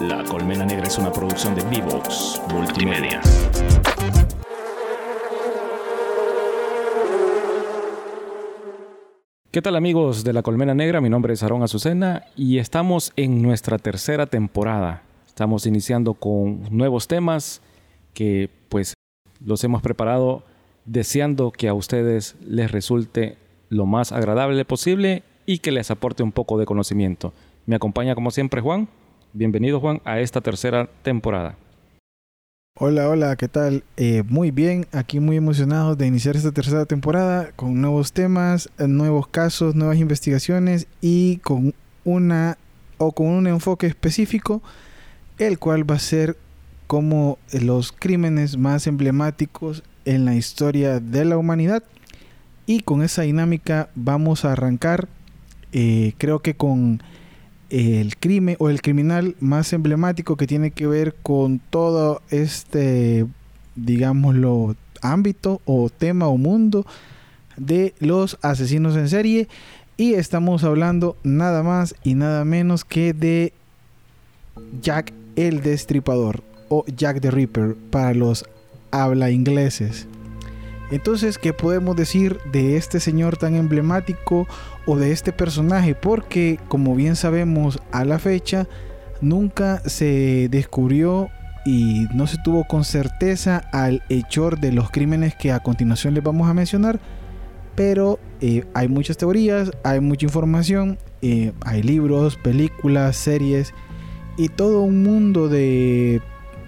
La Colmena Negra es una producción de Vivox Multimedia. ¿Qué tal amigos de La Colmena Negra? Mi nombre es Aarón Azucena y estamos en nuestra tercera temporada. Estamos iniciando con nuevos temas que pues los hemos preparado deseando que a ustedes les resulte lo más agradable posible y que les aporte un poco de conocimiento. Me acompaña como siempre Juan. Bienvenido Juan a esta tercera temporada. Hola, hola, ¿qué tal? Eh, muy bien, aquí muy emocionado de iniciar esta tercera temporada con nuevos temas, nuevos casos, nuevas investigaciones y con una o con un enfoque específico, el cual va a ser como los crímenes más emblemáticos en la historia de la humanidad. Y con esa dinámica vamos a arrancar, eh, creo que con el crimen o el criminal más emblemático que tiene que ver con todo este, digámoslo, ámbito o tema o mundo de los asesinos en serie. Y estamos hablando nada más y nada menos que de Jack el Destripador o Jack the Ripper para los habla ingleses. Entonces, ¿qué podemos decir de este señor tan emblemático o de este personaje? Porque, como bien sabemos, a la fecha nunca se descubrió y no se tuvo con certeza al hechor de los crímenes que a continuación les vamos a mencionar. Pero eh, hay muchas teorías, hay mucha información, eh, hay libros, películas, series y todo un mundo de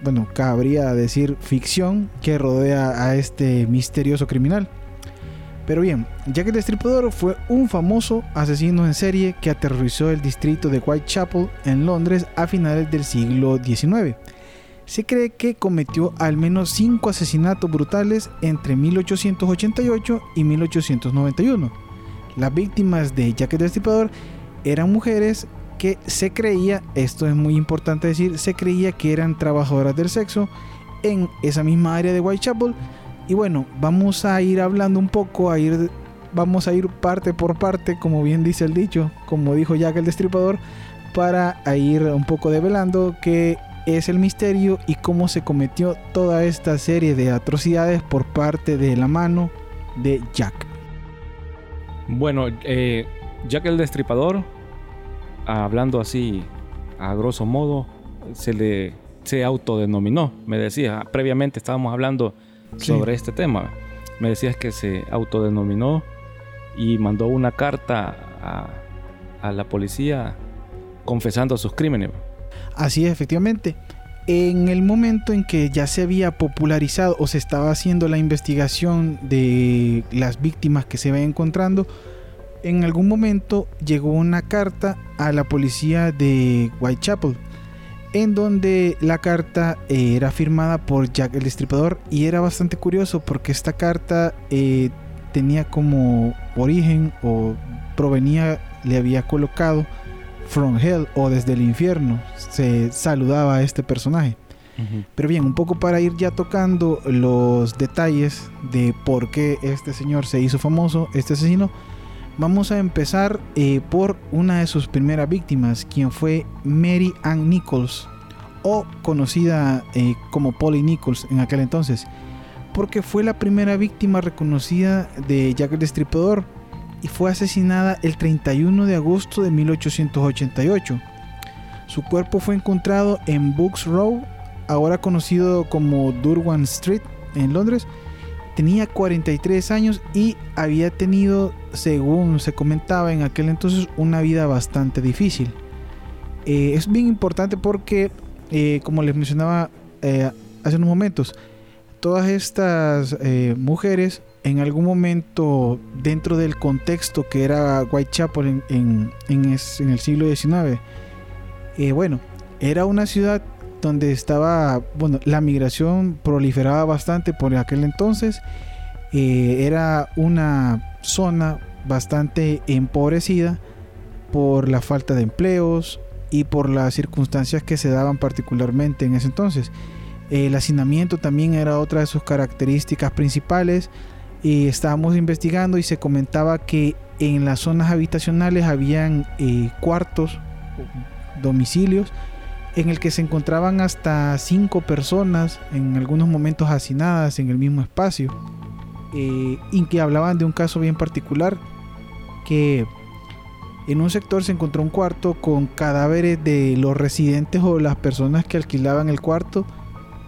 bueno, cabría decir ficción que rodea a este misterioso criminal. Pero bien, Jack el Destripador fue un famoso asesino en serie que aterrorizó el distrito de Whitechapel en Londres a finales del siglo XIX. Se cree que cometió al menos cinco asesinatos brutales entre 1888 y 1891. Las víctimas de Jack el Destripador eran mujeres que se creía, esto es muy importante decir, se creía que eran trabajadoras del sexo en esa misma área de Whitechapel. Y bueno, vamos a ir hablando un poco, a ir, vamos a ir parte por parte, como bien dice el dicho, como dijo Jack el Destripador, para ir un poco develando qué es el misterio y cómo se cometió toda esta serie de atrocidades por parte de la mano de Jack. Bueno, eh, Jack el Destripador hablando así a grosso modo, se le se autodenominó. Me decía, previamente estábamos hablando sobre este tema. Me decías que se autodenominó y mandó una carta a, a la policía confesando sus crímenes. Así es, efectivamente. En el momento en que ya se había popularizado o se estaba haciendo la investigación de las víctimas que se ven encontrando, en algún momento llegó una carta a la policía de Whitechapel, en donde la carta eh, era firmada por Jack el Destripador y era bastante curioso porque esta carta eh, tenía como origen o provenía, le había colocado From Hell o desde el infierno, se saludaba a este personaje. Pero bien, un poco para ir ya tocando los detalles de por qué este señor se hizo famoso, este asesino, Vamos a empezar eh, por una de sus primeras víctimas, quien fue Mary Ann Nichols, o conocida eh, como Polly Nichols en aquel entonces, porque fue la primera víctima reconocida de Jack el Destripador y fue asesinada el 31 de agosto de 1888. Su cuerpo fue encontrado en Books Row, ahora conocido como Durwan Street, en Londres, tenía 43 años y había tenido, según se comentaba en aquel entonces, una vida bastante difícil. Eh, es bien importante porque, eh, como les mencionaba eh, hace unos momentos, todas estas mujeres en algún momento dentro del contexto que era Whitechapel en, en el siglo XIX, bueno, era una ciudad donde estaba, bueno, la migración proliferaba bastante por aquel entonces. Eh, era una zona bastante empobrecida por la falta de empleos y por las circunstancias que se daban particularmente en ese entonces. El hacinamiento también era otra de sus características principales y estábamos investigando y se comentaba que en las zonas habitacionales habían eh, cuartos, domicilios en el que se encontraban hasta cinco personas, en algunos momentos hacinadas en el mismo espacio, eh, y que hablaban de un caso bien particular, que en un sector se encontró un cuarto con cadáveres de los residentes o las personas que alquilaban el cuarto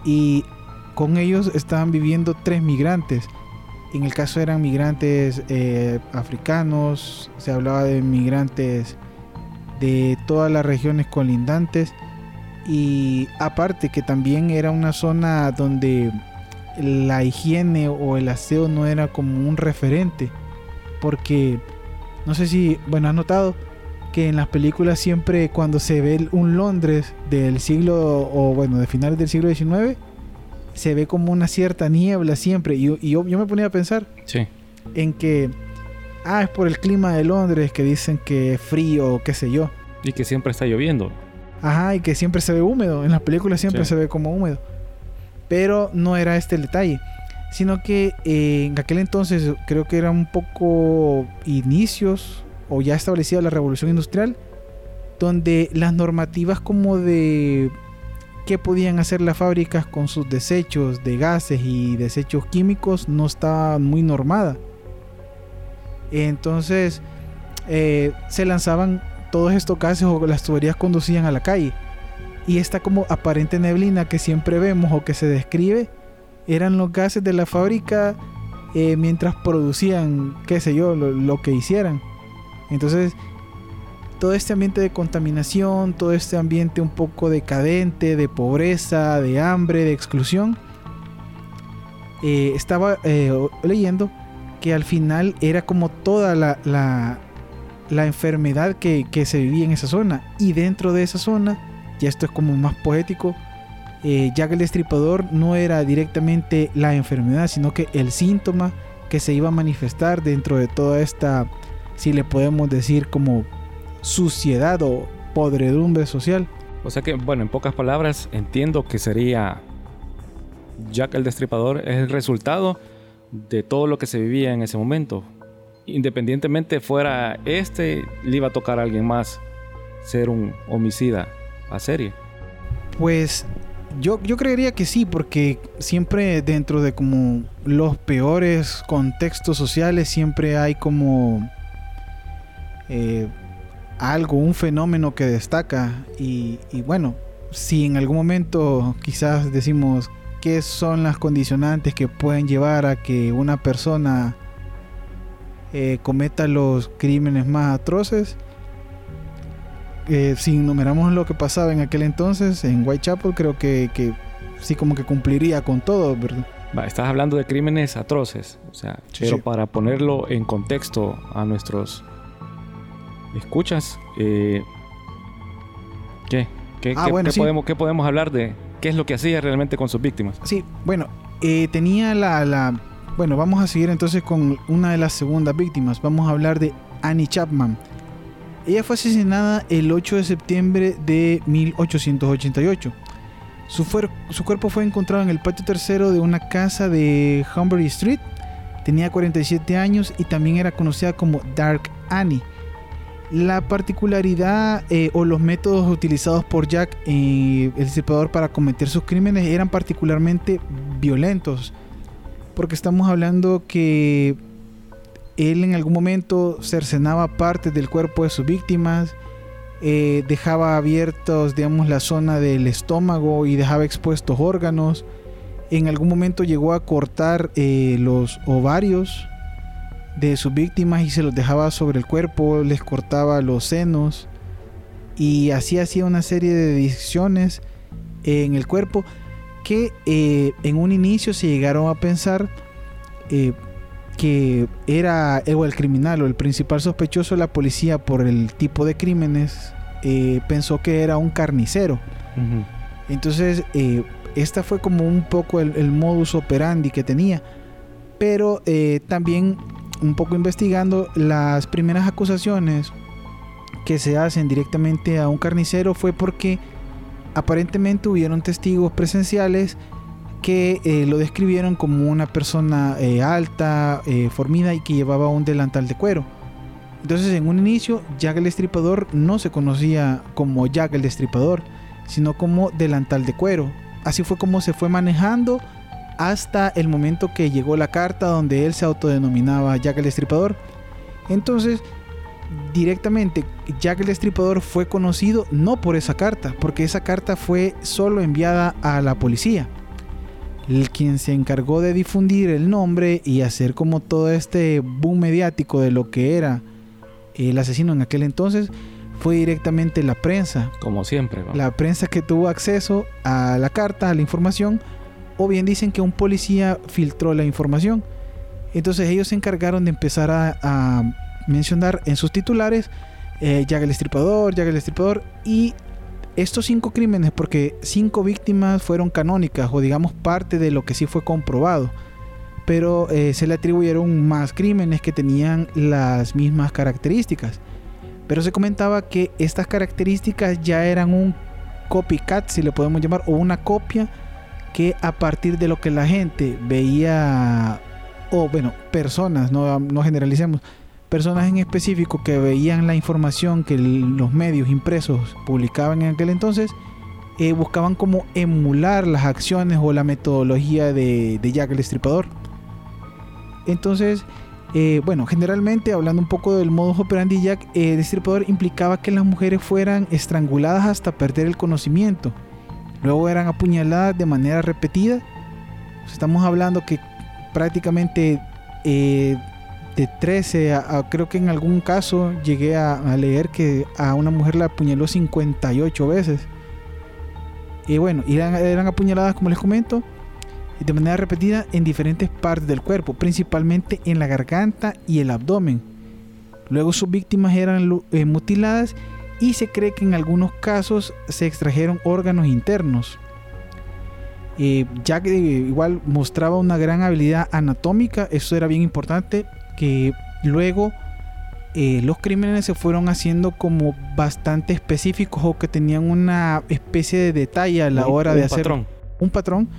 y con ellos estaban viviendo tres migrantes. En el caso eran migrantes eh, africanos, se hablaba de migrantes de todas las regiones colindantes y aparte que también era una zona donde la higiene o el aseo no era como un referente porque no sé si, bueno, has notado que en las películas siempre cuando se ve un Londres del siglo, o bueno, de finales del siglo XIX, se ve como una cierta niebla siempre. Y, yo, me ponía a pensar en que, ah, es por el clima de Londres que dicen que es frío, qué sé yo. Y que siempre está lloviendo. Ajá, y que siempre se ve húmedo. En las películas siempre se ve como húmedo. Pero no era este el detalle sino que eh, en aquel entonces creo que era un poco inicios o ya establecida la revolución industrial, donde las normativas como de qué podían hacer las fábricas con sus desechos de gases y desechos químicos no estaba muy normada. Entonces eh, se lanzaban todos estos gases o las tuberías conducían a la calle. Y esta como aparente neblina que siempre vemos o que se describe eran los gases de la fábrica eh, mientras producían, qué sé yo, lo, que hicieran. Entonces, todo este ambiente de contaminación, todo este ambiente un poco decadente, de pobreza, de hambre, de exclusión, eh, estaba eh, leyendo que al final era como toda la, la, enfermedad que, que, se vivía en esa zona. Y dentro de esa zona, ya esto es como más poético, eh, que el Destripador no era directamente la enfermedad, sino que el síntoma que se iba a manifestar dentro de toda esta, si le podemos decir como suciedad o podredumbre social. O sea que, bueno, en pocas palabras, entiendo que sería Jack el Destripador es el resultado de todo lo que se vivía en ese momento. Independientemente fuera este, le iba a tocar a alguien más ser un homicida a serie. Pues yo, yo creería que sí, porque siempre dentro de como los peores contextos sociales siempre hay como eh, algo, un fenómeno que destaca. Y, bueno, si en algún momento quizás decimos qué son las condicionantes que pueden llevar a que una persona eh, cometa los crímenes más atroces, eh, si enumeramos lo que pasaba en aquel entonces en Whitechapel, creo que, sí como que cumpliría con todo, ¿verdad? estás hablando de crímenes atroces, o sea, pero para ponerlo en contexto a nuestros escuchas, eh, ¿qué? ¿Qué, ah, podemos, ¿Qué podemos hablar de qué es lo que hacía realmente con sus víctimas? Sí, bueno, eh, tenía la, la... Bueno, vamos a seguir entonces con una de las segundas víctimas. Vamos a hablar de Annie Chapman. Ella fue asesinada el 8 de septiembre de 1888. Su, su, cuerpo fue encontrado en el patio tercero de una casa de Humbury Street. Tenía 47 años y también era conocida como Dark Annie. La particularidad eh, o los métodos utilizados por Jack, eh, el disipador, para cometer sus crímenes eran particularmente violentos. Porque estamos hablando que él en algún momento cercenaba partes del cuerpo de sus víctimas, eh, dejaba abiertos, digamos, la zona del estómago y dejaba expuestos órganos. En algún momento llegó a cortar eh, los ovarios de sus víctimas y se los dejaba sobre el cuerpo, les cortaba los senos y así hacía una serie de decisiones en el cuerpo que eh, en un inicio se llegaron a pensar que era el criminal o el principal sospechoso de la policía por el tipo de crímenes eh, pensó que era un carnicero. Entonces, eh, esta fue como un poco el, modus operandi que tenía. Pero eh, también un poco investigando las primeras acusaciones que se hacen directamente a un carnicero fue porque aparentemente hubieron testigos presenciales que eh, lo describieron como una persona eh, alta, eh, formida y que llevaba un delantal de cuero. Entonces en un inicio Jack el Destripador no se conocía como Jack el Destripador, sino como delantal de cuero. Así fue como se fue manejando hasta el momento que llegó la carta donde él se autodenominaba Jack el Destripador. Entonces, directamente Jack el Destripador fue conocido no por esa carta, porque esa carta fue solo enviada a la policía. El quien se encargó de difundir el nombre y hacer como todo este boom mediático de lo que era el asesino en aquel entonces fue directamente la prensa. Como siempre. La prensa que tuvo acceso a la carta, a la información, o bien dicen que un policía filtró la información. Entonces ellos se encargaron de empezar a, mencionar en sus titulares eh, el Estripador, Jack el Estripador y estos cinco crímenes, porque cinco víctimas fueron canónicas o digamos parte de lo que sí fue comprobado, pero eh, se le atribuyeron más crímenes que tenían las mismas características. Pero se comentaba que estas características ya eran un copycat, si le podemos llamar, o una copia que a partir de lo que la gente veía, o bueno, personas, no, no generalicemos, personas en específico que veían la información que los medios impresos publicaban en aquel entonces, eh, buscaban como emular las acciones o la metodología de, Jack el Estripador. Entonces, eh, bueno, generalmente hablando un poco del modo operandi Jack, eh, el destripador implicaba que las mujeres fueran estranguladas hasta perder el conocimiento. Luego eran apuñaladas de manera repetida. Estamos hablando que prácticamente de 13 a, creo que en algún caso llegué a, leer que a una mujer la apuñaló 58 veces. Y bueno, eran apuñaladas como les comento de manera repetida en diferentes partes del cuerpo, principalmente en la garganta y el abdomen. Luego sus víctimas eran eh, mutiladas y se cree que en algunos casos se extrajeron órganos internos. Eh, ya que igual mostraba una gran habilidad anatómica, eso era bien importante, que luego eh, los crímenes se fueron haciendo como bastante específicos o que tenían una especie de detalle a la hora de hacer un patrón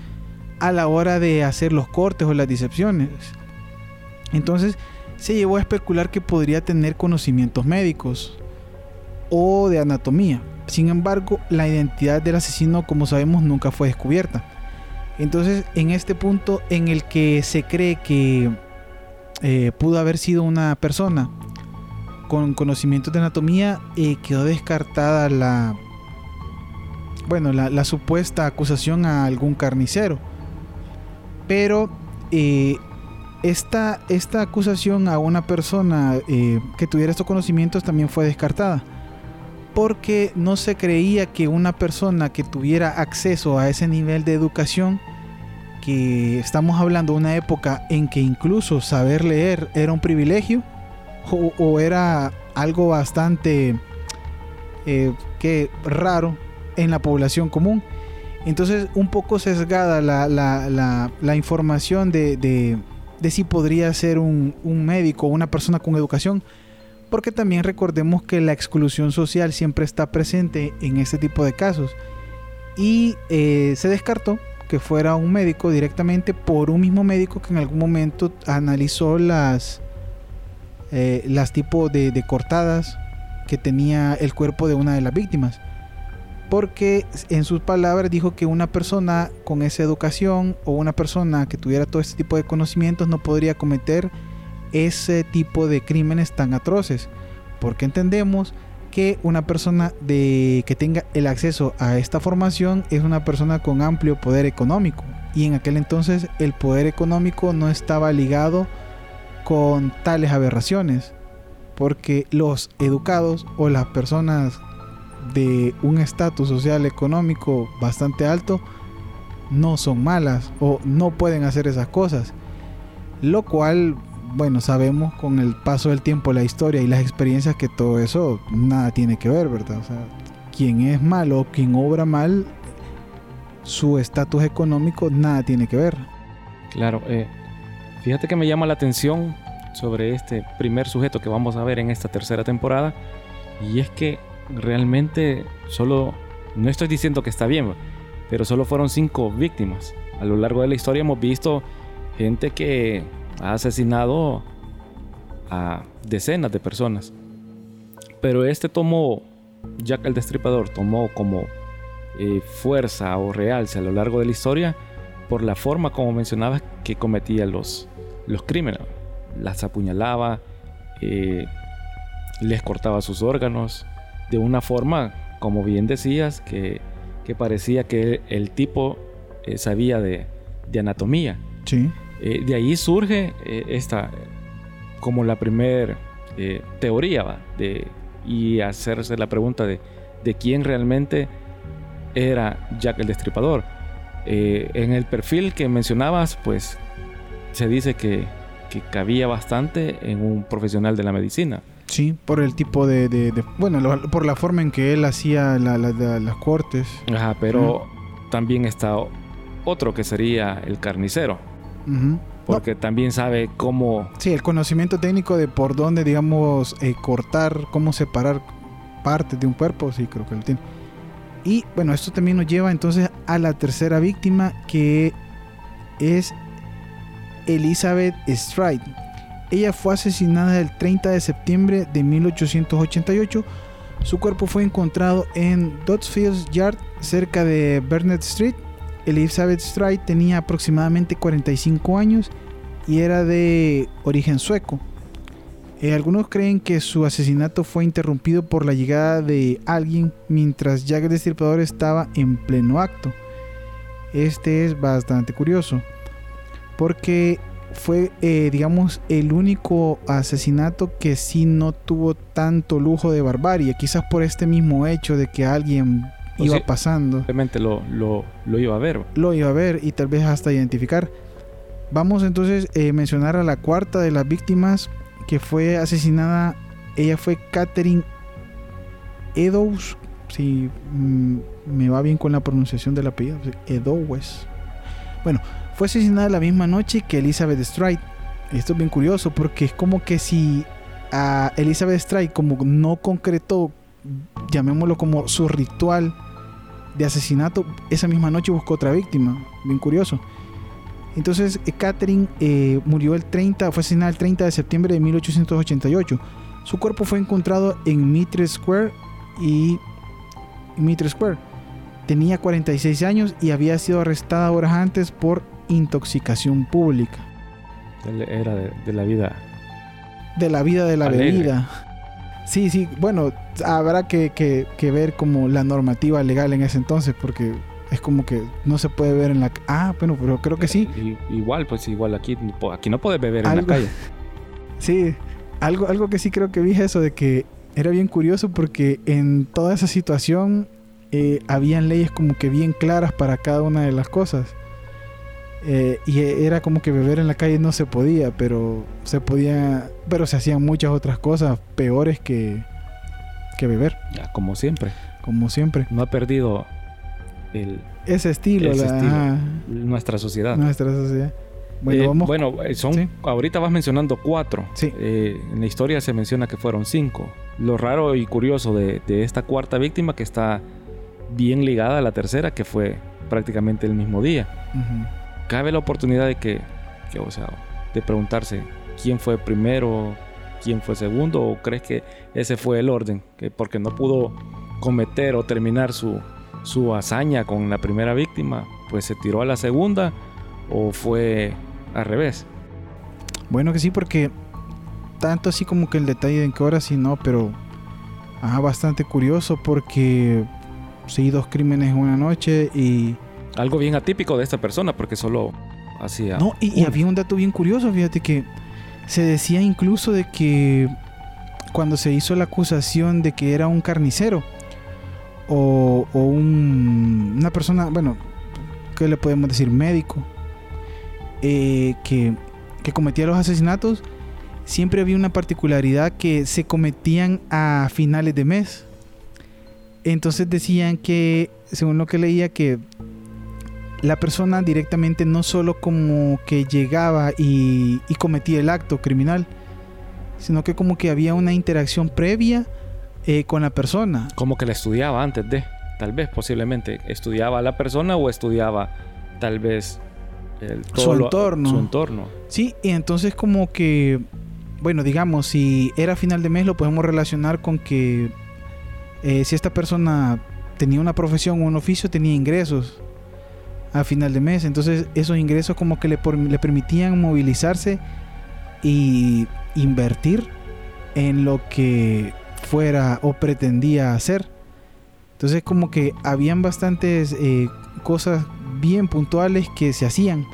a la hora de hacer los cortes o las disecciones. Entonces se llevó a especular que podría tener conocimientos médicos o de anatomía. Sin embargo, la identidad del asesino, como sabemos, nunca fue descubierta. Entonces, en este punto en el que se cree que eh, pudo haber sido una persona con conocimientos de anatomía, eh, quedó descartada la, bueno, la supuesta acusación a algún carnicero pero eh, esta, esta, acusación a una persona eh, que tuviera estos conocimientos también fue descartada. Porque no se creía que una persona que tuviera acceso a ese nivel de educación, que estamos hablando de una época en que incluso saber leer era un privilegio, o, era algo bastante eh, que raro en la población común, entonces, un poco sesgada la, información de, si podría ser un, médico o una persona con educación, porque también recordemos que la exclusión social siempre está presente en este tipo de casos. Y eh, se descartó que fuera un médico directamente por un mismo médico que en algún momento analizó las, eh, las tipos de cortadas que tenía el cuerpo de una de las víctimas. Porque en sus palabras dijo que una persona con esa educación o una persona que tuviera todo este tipo de conocimientos no podría cometer ese tipo de crímenes tan atroces, porque entendemos que una persona de que tenga el acceso a esta formación es una persona con amplio poder económico y en aquel entonces el poder económico no estaba ligado con tales aberraciones, porque los educados o las personas de un estatus social económico bastante alto no son malas o no pueden hacer esas cosas. Lo cual, bueno, sabemos con el paso del tiempo, la historia y las experiencias que todo eso nada tiene que ver, ¿verdad? O sea, quien es malo, quien obra mal, su estatus económico nada tiene que ver. Claro, eh, fíjate que me llama la atención sobre este primer sujeto que vamos a ver en esta tercera temporada y es que realmente solo, no estoy diciendo que está bien, pero solo fueron cinco víctimas. A lo largo de la historia hemos visto gente que ha asesinado a decenas de personas. Pero este tomó, Jack el Destripador, tomó como eh, fuerza o realce a lo largo de la historia por la forma, como mencionabas, que cometía los, los crímenes. Las apuñalaba, eh, les cortaba sus órganos, de una forma, como bien decías, que, parecía que el, tipo eh, sabía de, anatomía. Sí. Eh, de ahí surge esta, como la primera teoría, De, y hacerse la pregunta de, de quién realmente era Jack el Destripador. en el perfil que mencionabas, pues se dice que, que cabía bastante en un profesional de la medicina. Sí, por el tipo de... bueno, por la forma en que él hacía las cortes. Ajá, pero también está otro que sería el carnicero. Porque también sabe cómo... Sí, el conocimiento técnico de por dónde, digamos, eh, cortar, cómo separar partes de un cuerpo, sí, creo que lo tiene. Y bueno, esto también nos lleva entonces a la tercera víctima, que es Elizabeth Stride. Ella fue asesinada el 30 de septiembre de 1888. Su cuerpo fue encontrado en Dotsfield Yard, cerca de Burnett Street. Elizabeth Stride tenía aproximadamente 45 años y era de origen sueco. Eh, algunos creen que su asesinato fue interrumpido por la llegada de alguien mientras Jack el Destripador estaba en pleno acto. Este es bastante curioso porque fue, eh, digamos, el único asesinato que sí no tuvo tanto lujo de barbarie, quizás por este mismo hecho de que alguien iba pasando. Simplemente lo, lo, lo, iba a ver. Lo iba a ver y tal vez hasta identificar. Vamos entonces a eh, mencionar a la cuarta de las víctimas que fue asesinada. Ella fue Catherine Edows. Si mm, me va bien con la pronunciación del apellido. Edowes. Bueno, fue asesinada la misma noche que Elizabeth Stride. Esto es bien curioso porque es como que si a Elizabeth Stride como no concretó, llamémoslo como su ritual de asesinato, esa misma noche buscó otra víctima. Bien curioso. Entonces, eh, Catherine eh, murió el 30, fue asesinada el 30 de septiembre de 1888. Su cuerpo fue encontrado en Mitre Square y Mitre Square. Tenía 46 años y había sido arrestada horas antes por intoxicación pública. Era de, la vida. De la vida de la bebida. Sí, sí, bueno, habrá que, ver como la normativa legal en ese entonces, porque es como que no se puede ver en la... Ah, bueno, pero creo que sí. igual, pues igual aquí, aquí no puedes beber en la calle. Sí, algo, algo que sí creo que vi eso de que era bien curioso porque en toda esa situación eh, habían leyes como que bien claras para cada una de las cosas. Eh, y era como que beber en la calle no se podía, pero se podía, pero se hacían muchas otras cosas peores que, que beber. como siempre. Como siempre. No ha perdido el, ese estilo, nuestra sociedad. Nuestra sociedad. Bueno, eh, vamos. Bueno, eh, son, ahorita vas mencionando cuatro. Sí. en la historia se menciona que fueron cinco. Lo raro y curioso de, de esta cuarta víctima que está bien ligada a la tercera, que fue prácticamente el mismo día cabe la oportunidad de que, o sea, de preguntarse quién fue primero, quién fue segundo, o crees que ese fue el orden, que porque no pudo cometer o terminar su, su hazaña con la primera víctima, pues se tiró a la segunda, o fue al revés. Bueno que sí, porque tanto así como que el detalle de en qué hora sí no, pero ah, bastante curioso porque sí dos crímenes en una noche y algo bien atípico de esta persona porque solo hacía... No, y, había un dato bien curioso, fíjate que se decía incluso de que cuando se hizo la acusación de que era un carnicero o, una persona, bueno, ¿qué le podemos decir? Médico, eh, que, que cometía los asesinatos, siempre había una particularidad que se cometían a finales de mes. Entonces decían que, según lo que leía, que la persona directamente no solo como que llegaba y, cometía el acto criminal, sino que como que había una interacción previa eh, con la persona. Como que la estudiaba antes de, tal vez, posiblemente, estudiaba a la persona o estudiaba tal vez el, su entorno. su entorno. Sí, y entonces como que, bueno, digamos, si era final de mes lo podemos relacionar con que eh, si esta persona tenía una profesión, un oficio, tenía ingresos a final de mes. Entonces esos ingresos como que le, le permitían movilizarse y invertir en lo que fuera o pretendía hacer. Entonces como que habían bastantes eh, cosas bien puntuales que se hacían.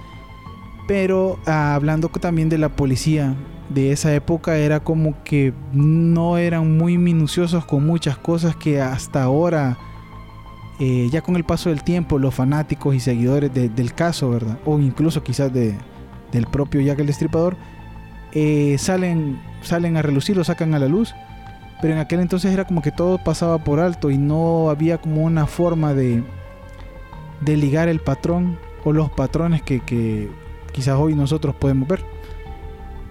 Pero ah, hablando también de la policía de esa época era como que no eran muy minuciosos con muchas cosas que hasta ahora, eh, ya con el paso del tiempo, los fanáticos y seguidores del caso, ¿verdad? O incluso quizás de, del propio Jack el Destripador, eh, salen, salen a relucir, lo sacan a la luz. Pero en aquel entonces era como que todo pasaba por alto y no había como una forma de, de ligar el patrón o los patrones que, que quizás hoy nosotros podemos ver.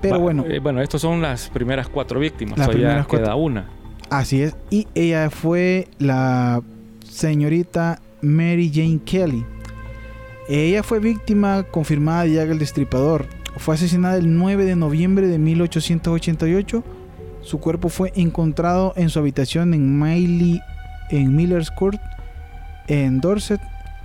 Pero bueno. Eh, bueno, estas son las primeras cuatro víctimas. Las primeras queda una. Así es. Y ella fue la señorita Mary Jane Kelly. Ella fue víctima confirmada de Jack el Destripador. Fue asesinada el 9 de noviembre de 1888. Su cuerpo fue encontrado en su habitación en Miley, en Miller's Court, en Dorset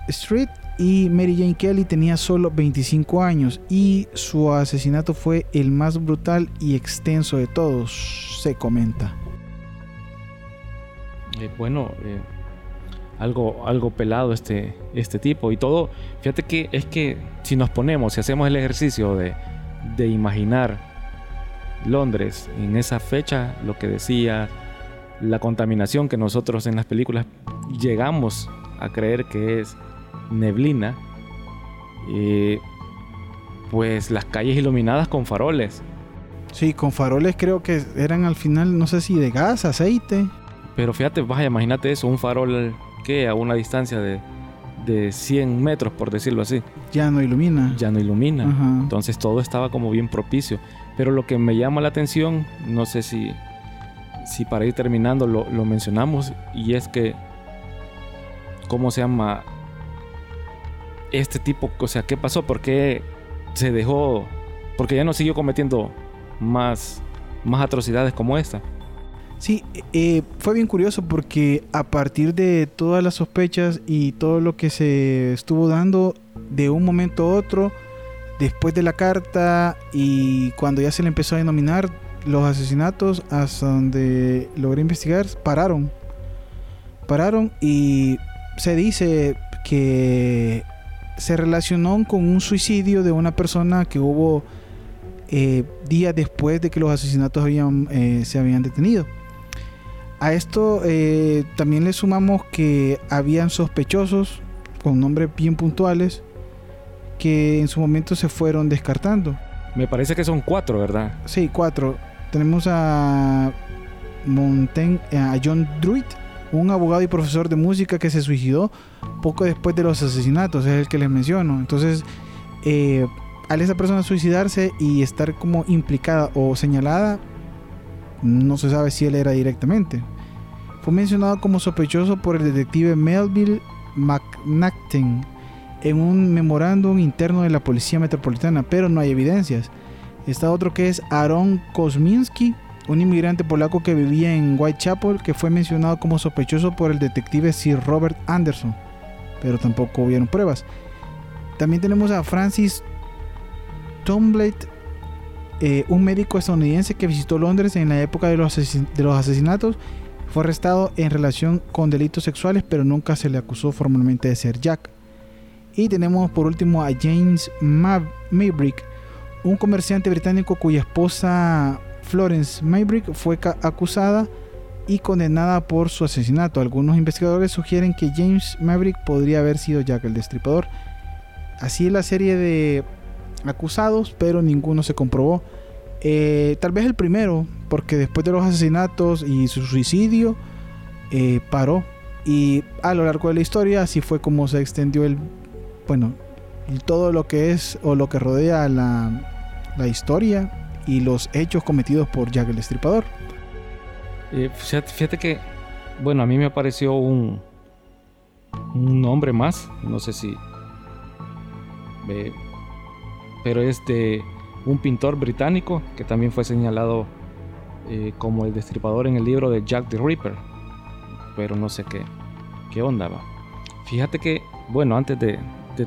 Street, y Mary Jane Kelly tenía solo 25 años y su asesinato fue el más brutal y extenso de todos, se comenta. Eh, bueno, eh, algo, algo pelado este, este tipo y todo. Fíjate que es que si nos ponemos, si hacemos el ejercicio de, de imaginar Londres en esa fecha, lo que decía, la contaminación que nosotros en las películas llegamos a creer que es neblina, eh, pues las calles iluminadas con faroles. Sí, con faroles creo que eran al final, no sé si de gas, aceite. Pero fíjate, vaya, imagínate eso, un farol que a una distancia de, de 100 metros, por decirlo así. Ya no ilumina. Ya no ilumina. Entonces todo estaba como bien propicio. Pero lo que me llama la atención, no sé si, si para ir terminando lo, lo mencionamos, y es que, ¿cómo se llama? este tipo, o sea, ¿qué pasó? ¿Por qué se dejó? Porque ya no siguió cometiendo más, más atrocidades como esta. Sí, eh, fue bien curioso porque a partir de todas las sospechas y todo lo que se estuvo dando de un momento a otro, después de la carta y cuando ya se le empezó a denominar los asesinatos hasta donde logré investigar, pararon. Pararon y se dice que se relacionó con un suicidio de una persona que hubo eh, días después de que los asesinatos habían, eh, se habían detenido. A esto eh, también le sumamos que habían sospechosos con nombres bien puntuales que en su momento se fueron descartando. Me parece que son cuatro, ¿verdad? Sí, cuatro. Tenemos a, Montaigne, a John Druid, un abogado y profesor de música que se suicidó poco después de los asesinatos, es el que les menciono. Entonces, eh, al esa persona suicidarse y estar como implicada o señalada, no se sabe si él era directamente. Fue mencionado como sospechoso por el detective Melville McNacten en un memorándum interno de la Policía Metropolitana, pero no hay evidencias. Está otro que es Aaron Kosminski, un inmigrante polaco que vivía en Whitechapel, que fue mencionado como sospechoso por el detective Sir Robert Anderson, pero tampoco hubieron pruebas. También tenemos a Francis Tomblade, eh, un médico estadounidense que visitó Londres en la época de los, de los asesinatos. Fue arrestado en relación con delitos sexuales, pero nunca se le acusó formalmente de ser Jack. Y tenemos por último a James Maybrick, un comerciante británico cuya esposa Florence Maybrick fue acusada y condenada por su asesinato. Algunos investigadores sugieren que James Maverick podría haber sido Jack el Destripador. Así la serie de acusados, pero ninguno se comprobó. Eh, tal vez el primero, porque después de los asesinatos y su suicidio, eh, paró. Y a lo largo de la historia, así fue como se extendió el. Bueno, todo lo que es o lo que rodea la, la historia y los hechos cometidos por Jack el Destripador. Eh, fíjate, que, bueno, a mí me apareció un, un nombre más, no sé si... pero es de un pintor británico que también fue señalado eh, como el destripador en el libro de Jack the Ripper. Pero no sé qué, ¿Qué onda va? Fíjate que, bueno, antes de,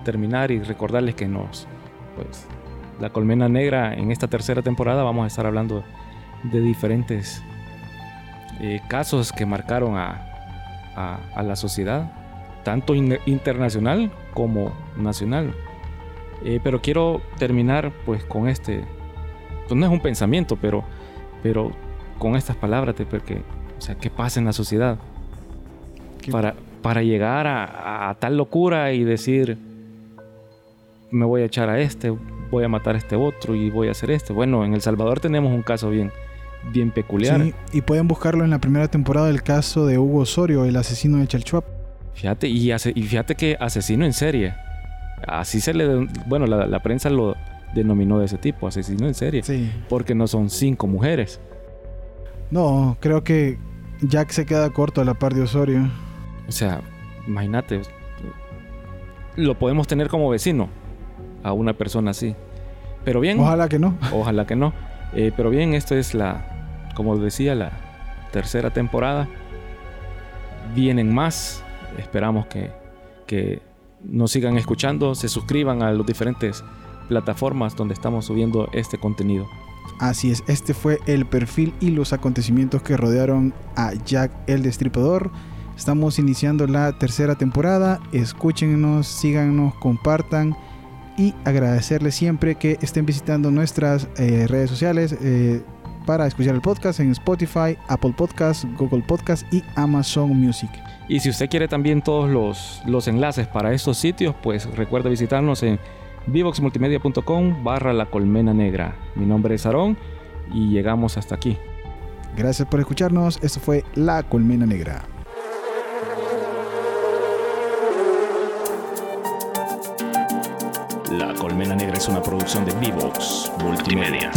terminar y recordarles que nos, pues, la colmena negra en esta tercera temporada vamos a estar hablando de diferentes eh, casos que marcaron a, la sociedad, tanto internacional como nacional. Eh, pero quiero terminar pues con este, pues, no es un pensamiento, pero, pero con estas palabras, porque, o sea, ¿qué pasa en la sociedad? Para, para llegar a, tal locura y decir, me voy a echar a este, voy a matar a este otro y voy a hacer este. Bueno, en El Salvador tenemos un caso bien, bien peculiar. Sí, y pueden buscarlo en la primera temporada del caso de Hugo Osorio, el asesino de Chalchuap. Fíjate, y, y fíjate que asesino en serie. Así se le... Bueno, la, prensa lo denominó de ese tipo, asesino en serie. Sí. Porque no son cinco mujeres. No, creo que Jack se queda corto a la par de Osorio. O sea, imagínate, lo podemos tener como vecino a una persona así. Pero bien. Ojalá que no. Ojalá que no. Eh, pero bien, esto es la, como decía, la tercera temporada. Vienen más. Esperamos que, que nos sigan escuchando, se suscriban a las diferentes plataformas donde estamos subiendo este contenido. Así es, este fue el perfil y los acontecimientos que rodearon a Jack el Destripador. Estamos iniciando la tercera temporada. Escúchenos, síganos, compartan y agradecerles siempre que estén visitando nuestras eh, redes sociales eh, para escuchar el podcast en Spotify, Apple Podcasts, Google Podcasts y Amazon Music. Y si usted quiere también todos los, los enlaces para estos sitios, pues recuerda visitarnos en vivoxmultimedia.com barra la colmena negra. Mi nombre es Aarón y llegamos hasta aquí. Gracias por escucharnos. Esto fue La Colmena Negra. La Colmena Negra es una producción de Vivox Multimedia.